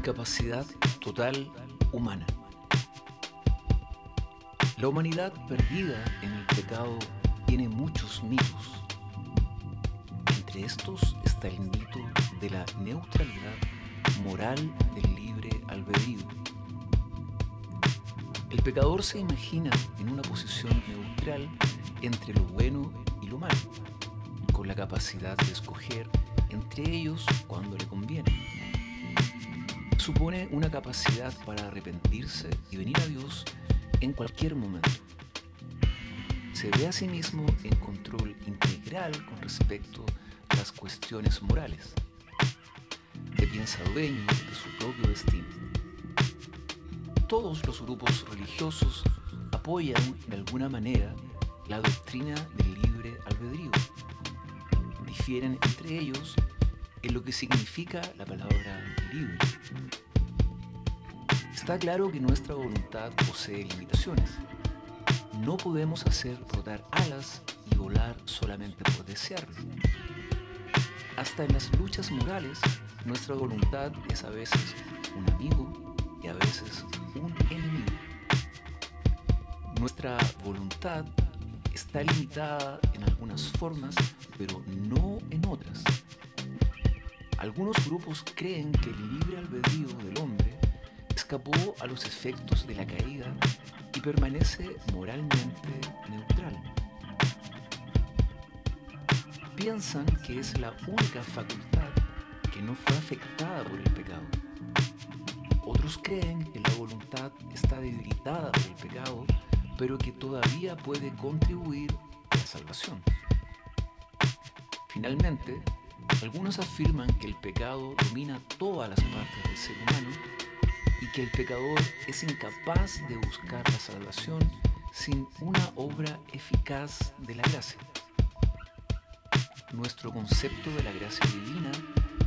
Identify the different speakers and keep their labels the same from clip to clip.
Speaker 1: incapacidad total humana. La humanidad perdida en el pecado tiene muchos mitos. Entre estos está el mito de la neutralidad moral del libre albedrío. El pecador se imagina en una posición neutral entre lo bueno y lo malo, con la capacidad de escoger entre ellos cuando le conviene. Supone una capacidad para arrepentirse y venir a Dios en cualquier momento. Se ve a sí mismo en control integral con respecto a las cuestiones morales. Se piensa dueño de su propio destino. Todos los grupos religiosos apoyan de alguna manera la doctrina del libre albedrío. Difieren entre ellos en lo que significa la palabra libre. Está claro que nuestra voluntad posee limitaciones. No podemos hacer rodar alas y volar solamente por desearlo. Hasta en las luchas morales, nuestra voluntad es a veces un amigo y a veces un enemigo. Nuestra voluntad está limitada en algunas formas, pero no en otras. Algunos grupos creen que el libre albedrío del hombre escapó a los efectos de la caída y permanece moralmente neutral. Piensan que es la única facultad que no fue afectada por el pecado. Otros creen que la voluntad está debilitada por el pecado, pero que todavía puede contribuir a la salvación. Finalmente, algunos afirman que el pecado domina todas las partes del ser humano y que el pecador es incapaz de buscar la salvación sin una obra eficaz de la gracia. Nuestro concepto de la gracia divina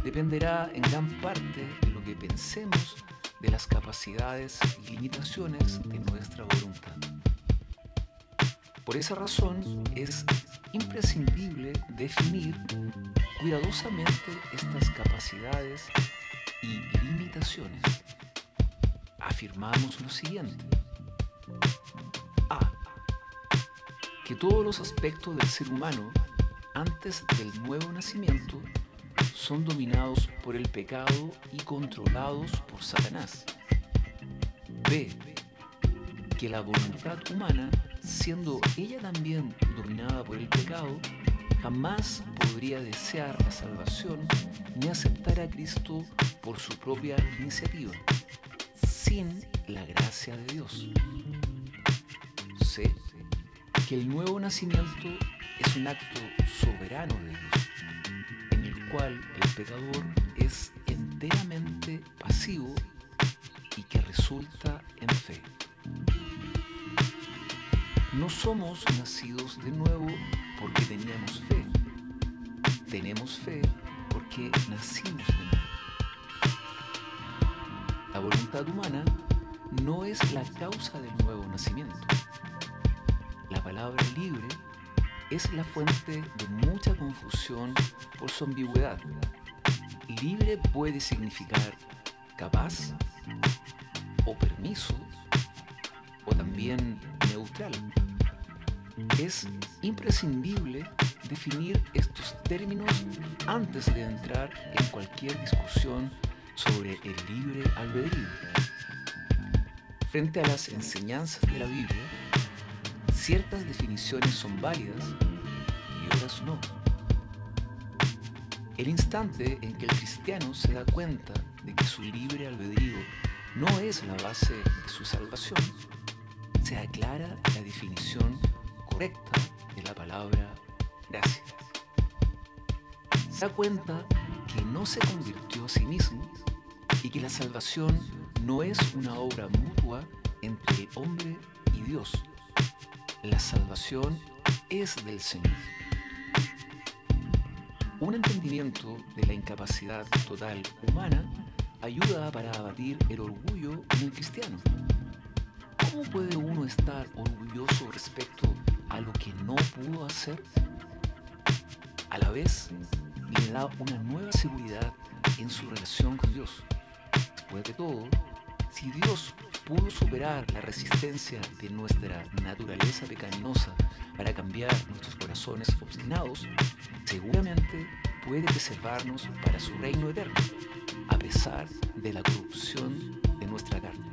Speaker 1: dependerá en gran parte de lo que pensemos de las capacidades y limitaciones de nuestra voluntad. Por esa razón es imprescindible definir cuidadosamente estas capacidades y limitaciones. Afirmamos lo siguiente. A. Que todos los aspectos del ser humano antes del nuevo nacimiento son dominados por el pecado y controlados por Satanás. B. Que la voluntad humana, siendo ella también dominada por el pecado, jamás podría desear la salvación ni aceptar a Cristo por su propia iniciativa, sin la gracia de Dios. C. Que el nuevo nacimiento es un acto soberano de Dios, en el cual el pecador es enteramente pasivo y que resulta en fe. No somos nacidos de nuevo porque teníamos fe. Tenemos fe porque nacimos de nuevo. La voluntad humana no es la causa del nuevo nacimiento. La palabra libre es la fuente de mucha confusión por su ambigüedad. Libre puede significar capaz o permiso o también neutral. Es imprescindible definir estos términos antes de entrar en cualquier discusión sobre el libre albedrío. Frente a las enseñanzas de la Biblia, ciertas definiciones son válidas y otras no. El instante en que el cristiano se da cuenta de que su libre albedrío no es la base de su salvación, se aclara la definición correcta de la palabra gracia. Se da cuenta que no se convirtió a sí mismo y que la salvación no es una obra mutua entre hombre y Dios. La salvación es del Señor. Un entendimiento de la incapacidad total humana ayuda para abatir el orgullo en el cristiano. ¿Cómo puede uno estar orgulloso respecto no pudo hacer? A la vez, le da una nueva seguridad en su relación con Dios. después de todo, si Dios pudo superar la resistencia de nuestra naturaleza pecaminosa para cambiar nuestros corazones obstinados, seguramente puede preservarnos para su reino eterno, a pesar de la corrupción de nuestra carne.